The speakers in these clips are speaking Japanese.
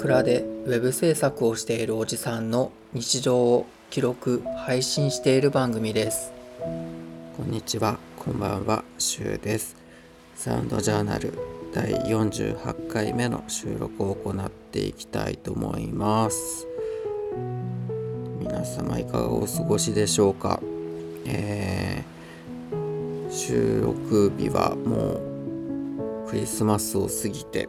倉でウェブ制作をしているおじさんの日常を記録配信している番組です。こんにちは。こんばんは。シュウです。サウンドジャーナル第48回目の収録を行っていきたいと思います。皆様いかがお過ごしでしょうか、えー、収録日はもうクリスマスを過ぎて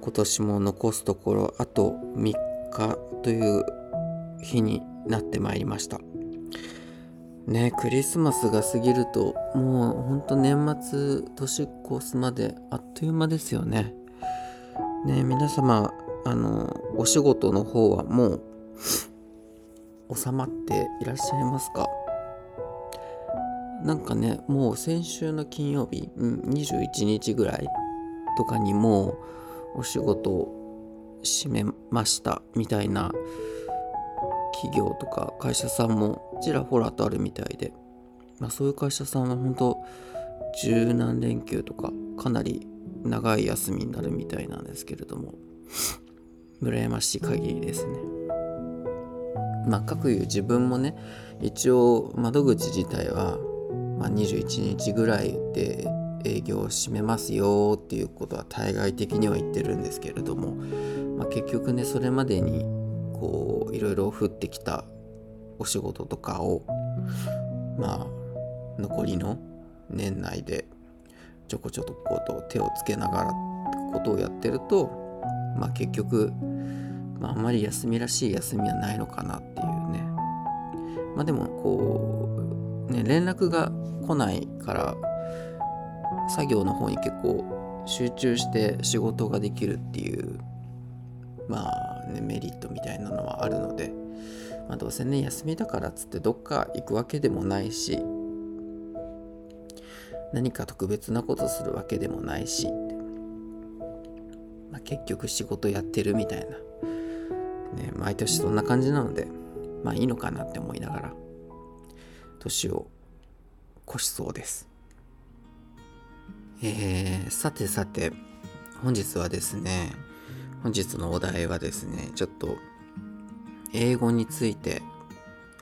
今年も残すところあと3日という日になってまいりました。ねクリスマスが過ぎるともうほんと年末年越すまであっという間ですよね。ね皆様あのお仕事の方はもう収まっていらっしゃいますか？なんかねもう先週の金曜日、うん、21日ぐらいとかにもうお仕事を閉めましたみたいな企業とか会社さんもちらほらとあるみたいで、まあ、そういう会社さんは本当十何連休とかかなり長い休みになるみたいなんですけれども羨ましい限りですね。まあ、各いう自分もね一応窓口自体は、まあ、21日ぐらいで営業を閉めますよっていうことは対外的には言ってるんですけれども、まあ、結局ねそれまでにこういろいろ降ってきたお仕事とかをまあ残りの年内でちょこちょこと手をつけながらことをやってるとまあ結局、まあ、あんまり休みらしい休みはないのかなっていうね。まあでもこうね連絡が来ないから作業の方に結構集中して仕事ができるっていうまあねメリットみたいなのはあるので、まあ、どうせね休みだからっつってどっか行くわけでもないし何か特別なことするわけでもないし、まあ、結局仕事やってるみたいな、ね、毎年そんな感じなのでまあいいのかなって思いながら年を越しそうです。えー、さてさて本日はですね本日のお題はですね、ちょっと英語について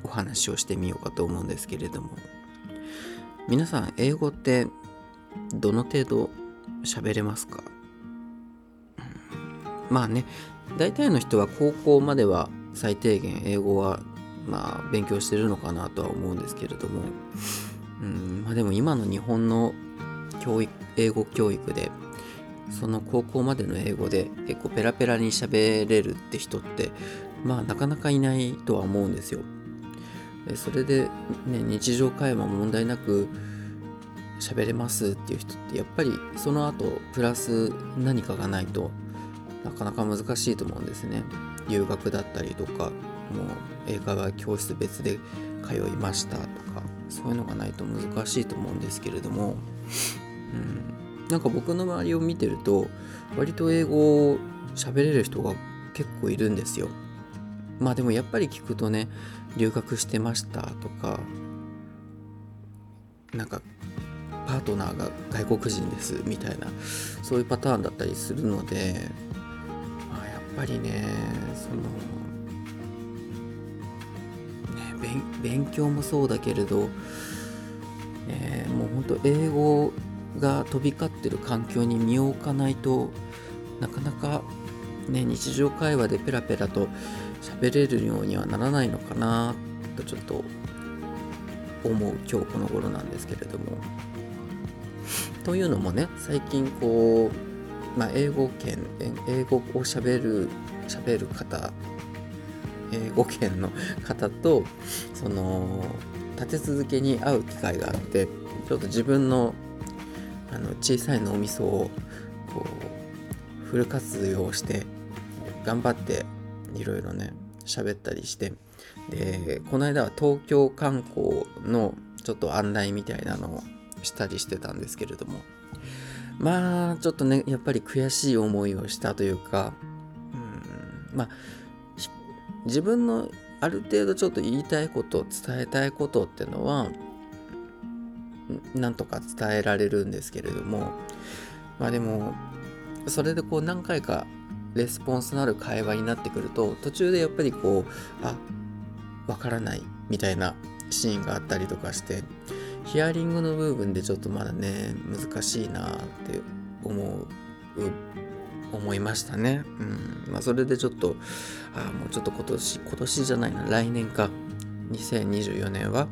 お話をしてみようかと思うんですけれども、皆さん英語ってどの程度喋れますか、うん、まあね、大体の人は高校までは最低限英語はまあ勉強してるのかなとは思うんですけれども、うん、まあでも今の日本の教育英語教育でその高校までの英語で結構ペラペラに喋れるって人ってまあなかなかいないとは思うんですよ。それで、ね、日常会話も問題なく喋れますっていう人ってやっぱりその後プラス何かがないとなかなか難しいと思うんですね。留学だったりとかもう英会話教室別で通いましたとかそういうのがないと難しいと思うんですけれども、うん、なんか僕の周りを見てると割と英語を喋れる人が結構いるんですよ。まあでもやっぱり聞くとね留学してましたとかなんかパートナーが外国人ですみたいなそういうパターンだったりするので、まあ、やっぱりねそのね勉強もそうだけれど、えー、もうほんと英語が飛び交ってる環境に身を置かないとなかなかね日常会話でペラペラと喋れるようにはならないのかなとちょっと思う今日この頃なんですけれども。というのもね最近こう、まあ、英語圏英語をしゃべる喋る方英語圏の方とその立て続けに会う機会があってちょっと自分のあの小さい脳みそをこうフル活用して頑張っていろいろね喋ったりしてでこの間は東京観光のちょっと案内みたいなのをしたりしてたんですけれどもまあちょっとねやっぱり悔しい思いをしたというかうんまあ自分のある程度ちょっと言いたいこと伝えたいことってのはなんとか伝えられるんですけれどもまあでもそれでこう何回かレスポンスのある会話になってくると途中でやっぱりこうあわからないみたいなシーンがあったりとかしてヒアリングの部分でちょっとまだね難しいなって思う思いましたね。うんまあ、それでちょっとあもうちょっと今年今年じゃないな来年か2024年は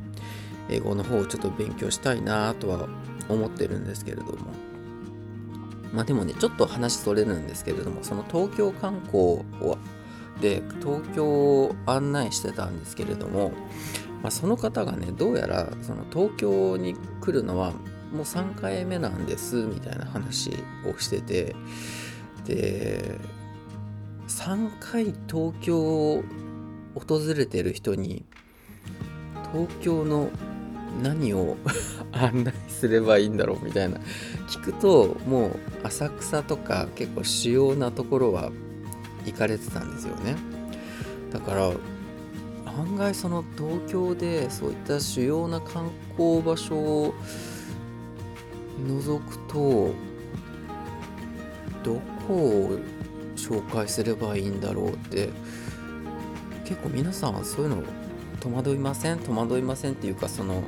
英語の方をちょっと勉強したいなとは思ってるんですけれども。まあでもねちょっと話それるんですけれどもその東京観光をで東京を案内してたんですけれども、まあ、その方がねどうやらその東京に来るのはもう3回目なんですみたいな話をしててで3回東京を訪れてる人に東京の何を 案内すればいいんだろうみたいな。聞くともう浅草とか結構主要なところは行かれてたんですよね。だから案外その東京でそういった主要な観光場所を除くとどこを紹介すればいいんだろうって結構皆さんそういうの戸惑いません？戸惑いませんっていうかその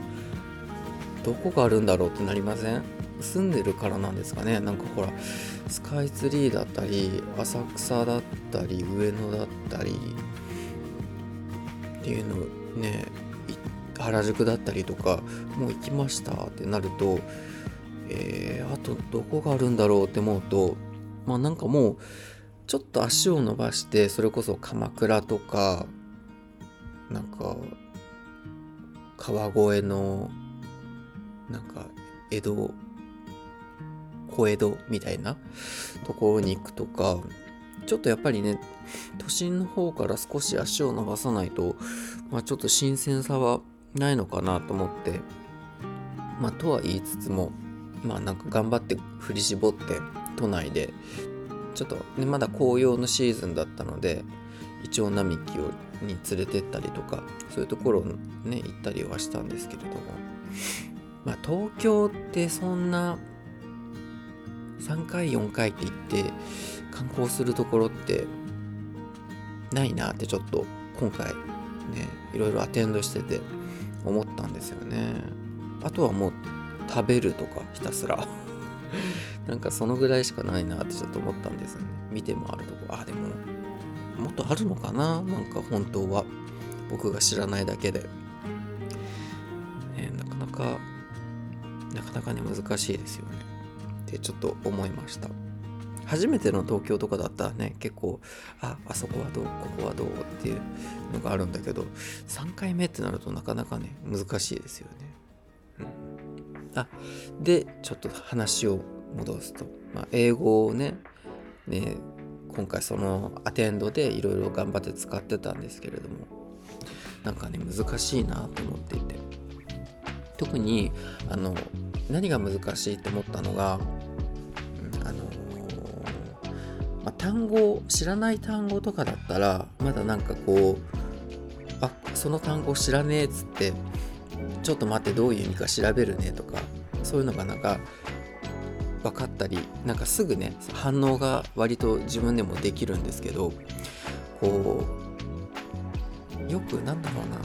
どこがあるんだろうってなりません？住んでるからなんですかね？なんかほらスカイツリーだったり浅草だったり上野だったりっていうのね原宿だったりとかもう行きましたってなるとえー、あとどこがあるんだろうって思うとまあなんかもうちょっと足を伸ばしてそれこそ鎌倉とかなんか川越のなんか江戸小江戸みたいなところに行くとかちょっとやっぱりね都心の方から少し足を伸ばさないと、まあ、ちょっと新鮮さはないのかなと思ってまあとは言いつつもまあなんか頑張って振り絞って都内でちょっと、ね、まだ紅葉のシーズンだったのでイチョウ並木をに連れてったりとかそういうところね行ったりはしたんですけれども。まあ東京ってそんな3回4回って行って観光するところってないなってちょっと今回ねいろいろアテンドしてて思ったんですよね。あとはもう食べるとかひたすら。なんかそのぐらいしかないなってちょっと思ったんですよね。見てもあるとこ。あでももっとあるのかな？なんか本当は。僕が知らないだけで、ね、なかなかなかね難しいですよね。ってちょっと思いました。初めての東京とかだったらね結構ああそこはどうここはどうっていうのがあるんだけど3回目ってなるとなかなかね難しいですよね、うん、あでちょっと話を戻すと、まあ、英語をねね今回そのアテンドでいろいろ頑張って使ってたんですけれどもなんかね難しいなと思っていて。特にあの何が難しいって思ったのが、あのまあ、単語知らない単語とかだったらまだなんかこうあその単語知らねえっつってちょっと待ってどういう意味か調べるねとかそういうのがなんか分かったりなんかすぐね反応が割と自分でもできるんですけどこうよくなんだろうな。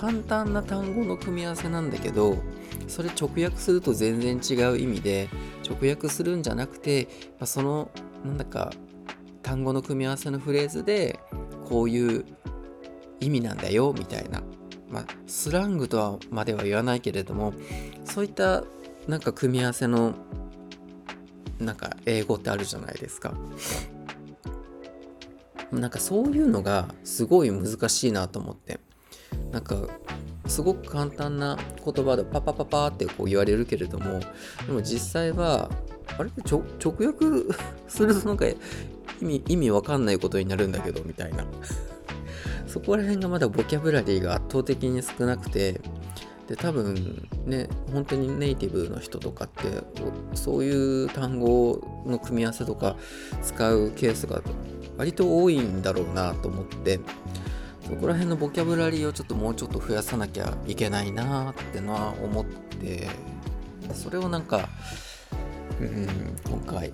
簡単な単語の組み合わせなんだけどそれ直訳すると全然違う意味で直訳するんじゃなくて、ま、そのなんだか単語の組み合わせのフレーズでこういう意味なんだよみたいな、まあ、スラングとはまでは言わないけれどもそういったなんか組み合わせのなんか英語ってあるじゃないですか。なんかそういうのがすごい難しいなと思ってなんかすごく簡単な言葉でパパパパってこう言われるけれどもでも実際はあれ？直訳するとなんか意味意味わかんないことになるんだけどみたいな。そこら辺がまだボキャブラリーが圧倒的に少なくてで多分ね本当にネイティブの人とかってそういう単語の組み合わせとか使うケースが割と多いんだろうなと思って。そこら辺のボキャブラリーをちょっともうちょっと増やさなきゃいけないなってのは思ってそれをなんか、うん、今回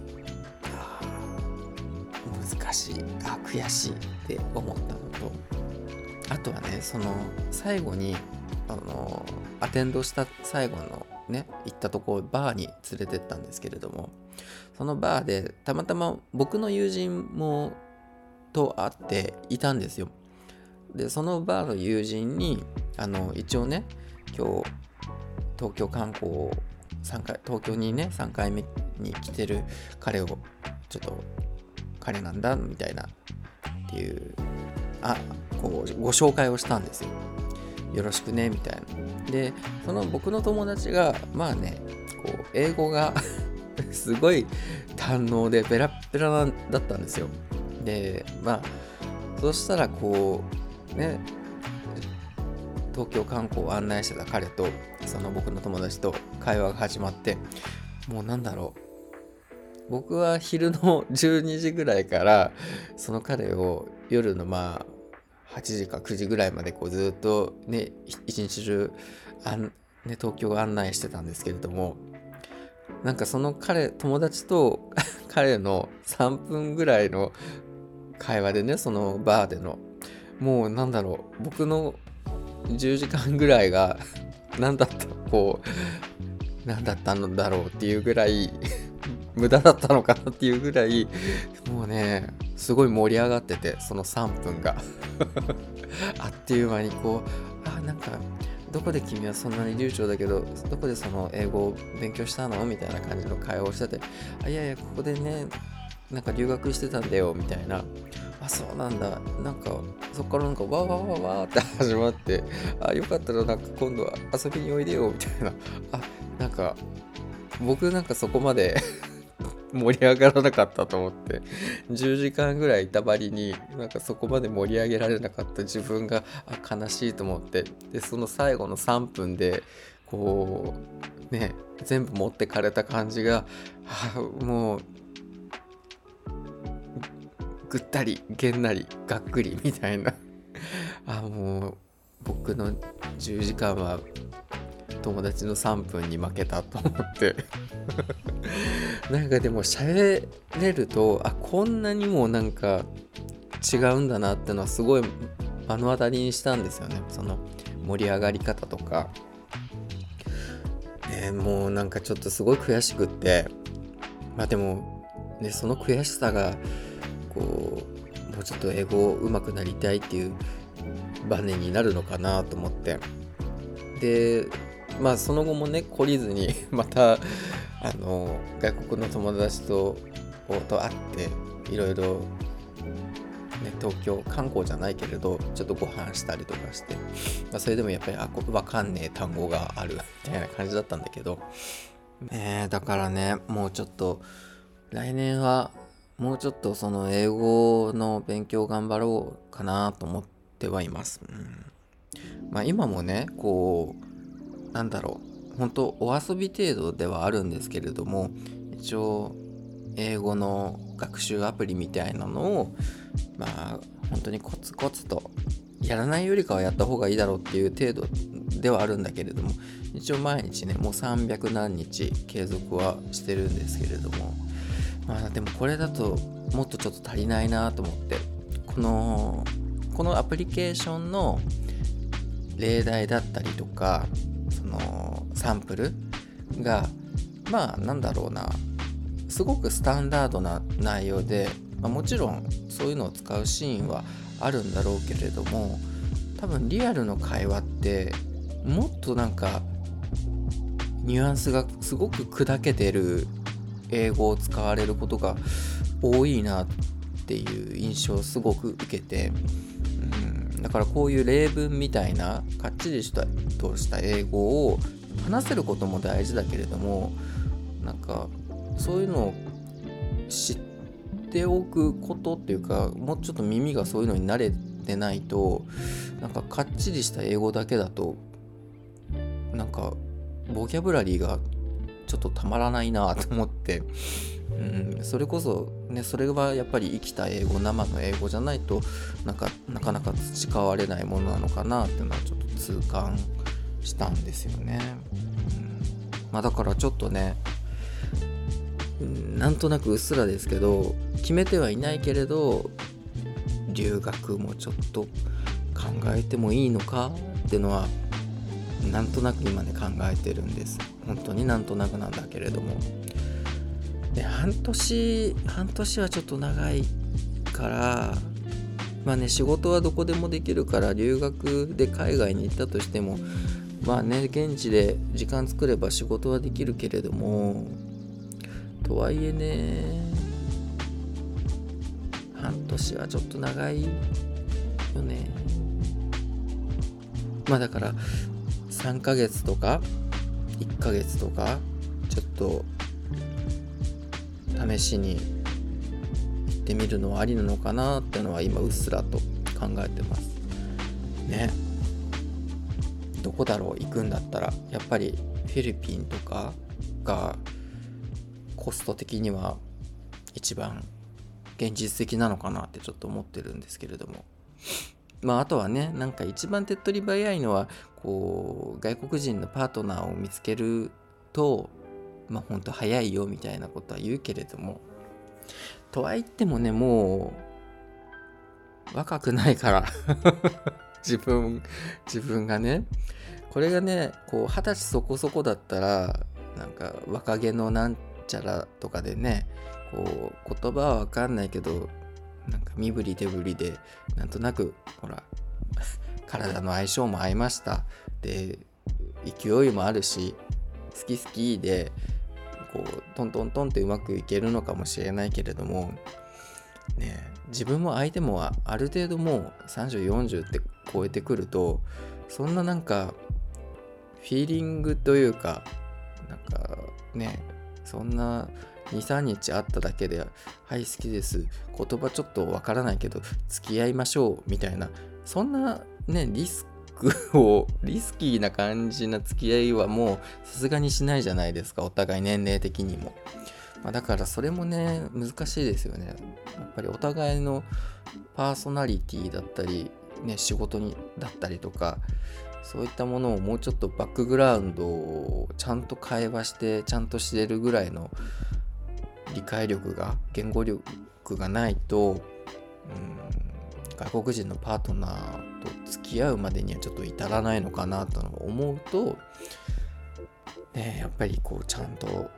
難しいあ悔しいって思ったのとあとはねその最後にあのアテンドした最後のね行ったとこバーに連れてったんですけれどもそのバーでたまたま僕の友人もと会っていたんですよ。でそのバーの友人にあの一応ね今日東京観光を3回東京にね3回目に来てる彼をちょっと彼なんだみたいなっていうあこうご紹介をしたんですよ。よろしくねみたいな。でその僕の友達がまあねこう英語が すごい堪能でペラッペラだったんですよ。でまあそしたらこうね。東京観光を案内してた彼とその僕の友達と会話が始まってもうなんだろう。僕は昼の 12時ぐらいからその彼を夜のまあ8時か9時ぐらいまでこうずっとね一日中あん、ね、東京を案内してたんですけれどもなんかその彼友達と 彼の3分ぐらいの会話でねそのバーでのもうなんだろう。僕の10時間ぐらいが 何だったこう何だったのだろうっていうぐらい 無駄だったのかなっていうぐらいもうねすごい盛り上がっててその3分が。あっという間にこうあなんかどこで君はそんなに流暢だけどどこでその英語を勉強したの？みたいな感じの会話をしててあいやいやここでねなんか留学してたんだよみたいな。あそうなんだ。なんかそっからなんかわーわーわわって始まってあよかったらなんか今度は遊びにおいでよみたいな。あなんか僕なんかそこまで 盛り上がらなかったと思って10時間ぐらいいたばりになんかそこまで盛り上げられなかった自分があ悲しいと思ってでその最後の3分でこうね全部持ってかれた感じがあもうぐったりげんなりがっくりみたいな。あもう僕の10時間は友達の3分に負けたと思って。なんかでも喋れるとあこんなにもなんか違うんだなってのはすごい目の当たりにしたんですよね。その盛り上がり方とか、ね、もうなんかちょっとすごい悔しくって。まあでも、ね、その悔しさがこうもうちょっと英語上手くなりたいっていうバネになるのかなと思って。でまあその後もね懲りずに またあの外国の友達とと会っていろいろ、ね、東京観光じゃないけれどちょっとご飯したりとかして、まあ、それでもやっぱりあ分かんねえ単語があるみたいな感じだったんだけど、ね、だからねもうちょっと来年はもうちょっとその英語の勉強頑張ろうかなと思ってはいます。うんまあ、今もねこうなんだろう本当お遊び程度ではあるんですけれども一応英語の学習アプリみたいなのをまあ本当にコツコツとやらないよりかはやった方がいいだろうっていう程度ではあるんだけれども一応毎日ねもう300何日継続はしてるんですけれどもまあでもこれだともっとちょっと足りないなと思って。このこのアプリケーションの例題だったりとかそのサンプルがまあなんだろうな。すごくスタンダードな内容で、まあ、もちろんそういうのを使うシーンはあるんだろうけれども多分リアルの会話ってもっとなんかニュアンスがすごく砕けてる英語を使われることが多いなっていう印象をすごく受けて、うん、だからこういう例文みたいなかっちりしたとした英語を話せることも大事だけれどもなんかそういうのを知っておくことっていうかもうちょっと耳がそういうのに慣れてないとなんかかっちりした英語だけだとなんかボキャブラリーがちょっとたまらないなと思って、うん、それこそねそれはやっぱり生きた英語生の英語じゃないとなんかなかなか培われないものなのかなっていうのはちょっと痛感したんですよね。うん。まあ、だからちょっとねなんとなくうっすらですけど決めてはいないけれど留学もちょっと考えてもいいのかっていうのはなんとなく今ね考えてるんです。本当になんとなくなんだけれども。で半年半年はちょっと長いからまあね仕事はどこでもできるから留学で海外に行ったとしてもまあね現地で時間作れば仕事はできるけれどもとはいえね半年はちょっと長いよね。まあだから3ヶ月とか1ヶ月とかちょっと試しに行ってみるのはありなのかなってのは今うっすらと考えてます。ね。どこだろう行くんだったらやっぱりフィリピンとかがコスト的には一番現実的なのかなってちょっと思ってるんですけれども。まああとはねなんか一番手っ取り早いのはこう外国人のパートナーを見つけるとまあほんと早いよみたいなことは言うけれどもとは言ってもねもう若くないから 自分自分がねこれがねこう二十歳そこそこだったらなんか若気のなんちゃらとかでねこう言葉は分かんないけどなんか身振り手振りでなんとなくほら 体の相性も合いました。で勢いもあるし好き好きでこうトントントンってうまくいけるのかもしれないけれどもね自分も相手もある程度もう3040って超えてくるとそんななんかフィーリングというかなんかねそんな23日会っただけで「はい好きです。言葉ちょっとわからないけど付き合いましょう」みたいな。そんなねリスクを リスキーな感じな付き合いはもうさすがにしないじゃないですか。お互い年齢的にも、まあ、だからそれもね難しいですよね。やっぱりお互いのパーソナリティだったりね仕事にだったりとかそういったものをもうちょっとバックグラウンドをちゃんと会話してちゃんとしてるぐらいの理解力が言語力がないと、うん、外国人のパートナーと付き合うまでにはちょっと至らないのかなと思うと、ね、やっぱりこうちゃんと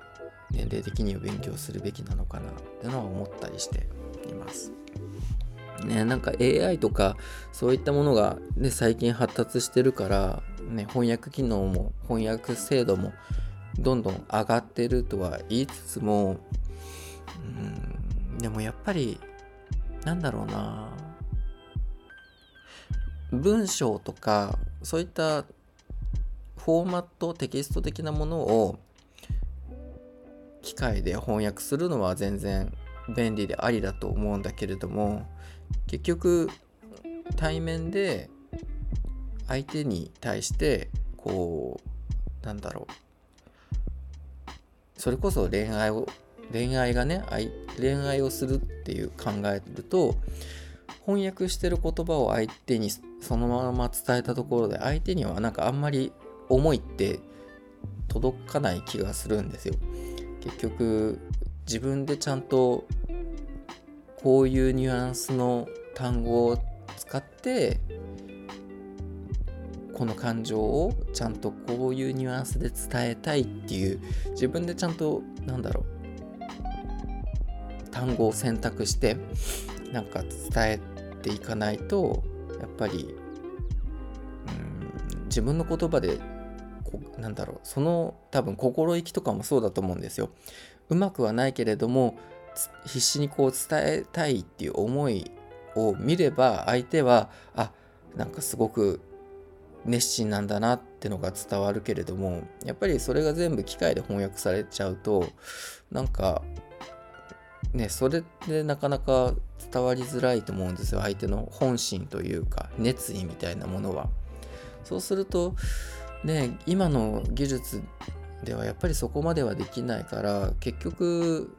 年齢的には勉強するべきなのかなってのは思ったりしています。ね、なんか AI とかそういったものが、ね、最近発達してるから、ね、翻訳機能も翻訳精度もどんどん上がってるとは言いつつもうんでもやっぱりなんだろうな。文章とかそういったフォーマットテキスト的なものを機械で翻訳するのは全然便利でありだと思うんだけれども結局対面で相手に対してこうなんだろう。それこそ恋愛を恋愛がね恋愛をするっていう考えると翻訳してる言葉を相手にそのまま伝えたところで相手にはなんかあんまり思いって届かない気がするんですよ。結局自分でちゃんとこういうニュアンスの単語を使ってこの感情をちゃんとこういうニュアンスで伝えたいっていう自分でちゃんとなんだろう単語を選択してなんか伝えていかないとやっぱりうん自分の言葉でこなんだろうその多分心意気とかもそうだと思うんですよ。うまくはないけれども必死にこう伝えたいっていう思いを見れば相手はあなんかすごく熱心なんだなってのが伝わるけれどもやっぱりそれが全部機械で翻訳されちゃうとなんかね、それでなかなか伝わりづらいと思うんですよ。相手の本心というか熱意みたいなものは。そうするとね今の技術ではやっぱりそこまではできないから結局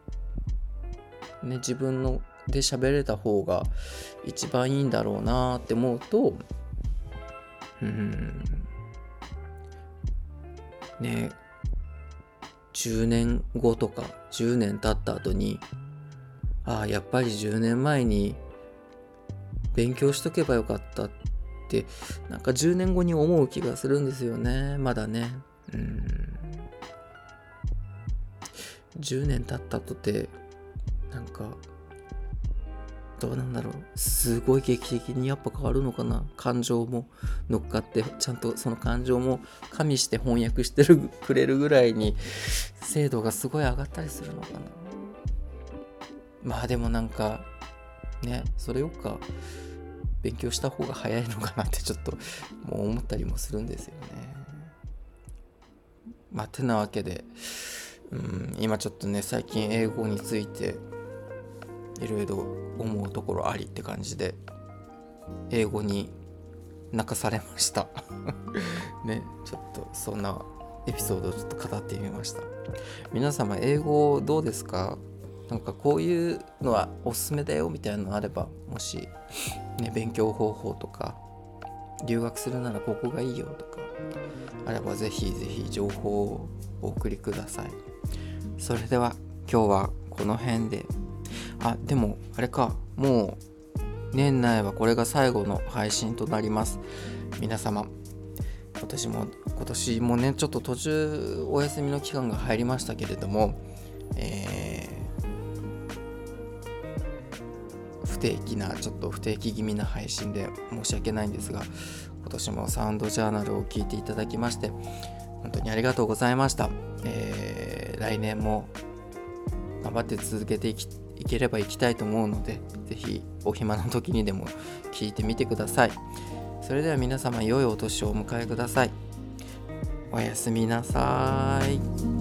ね自分ので喋れた方が一番いいんだろうなって思うとうん。ね。10年後とか10年経った後にああやっぱり10年前に勉強しとけばよかったってなんか10年後に思う気がするんですよね。まだね。うん。10年経ったとてなんかどうなんだろう。すごい劇的にやっぱ変わるのかな。感情も乗っかってちゃんとその感情も加味して翻訳してるくれるぐらいに精度がすごい上がったりするのかな。まあでもなんかねそれよっか勉強した方が早いのかなってちょっともう思ったりもするんですよね。まあてなわけでうん今ちょっとね最近英語についていろいろ思うところありって感じで英語に泣かされました。ねちょっとそんなエピソードをちょっと語ってみました。皆様英語どうですか？なんかこういうのはおすすめだよみたいなのあればもしね勉強方法とか留学するならここがいいよとかあればぜひぜひ情報をお送りください。それでは今日はこの辺で。あでもあれかもう年内はこれが最後の配信となります。皆様今年も今年もねちょっと途中お休みの期間が入りましたけれどもえー不定期なちょっと不定期気味な配信で申し訳ないんですが今年もサウンドジャーナルを聞いていただきまして本当にありがとうございました、えー来年も頑張って続けていきいければ行きたいと思うのでぜひお暇な時にでも聞いてみてください。それでは皆様良いお年をお迎えください。おやすみなさい。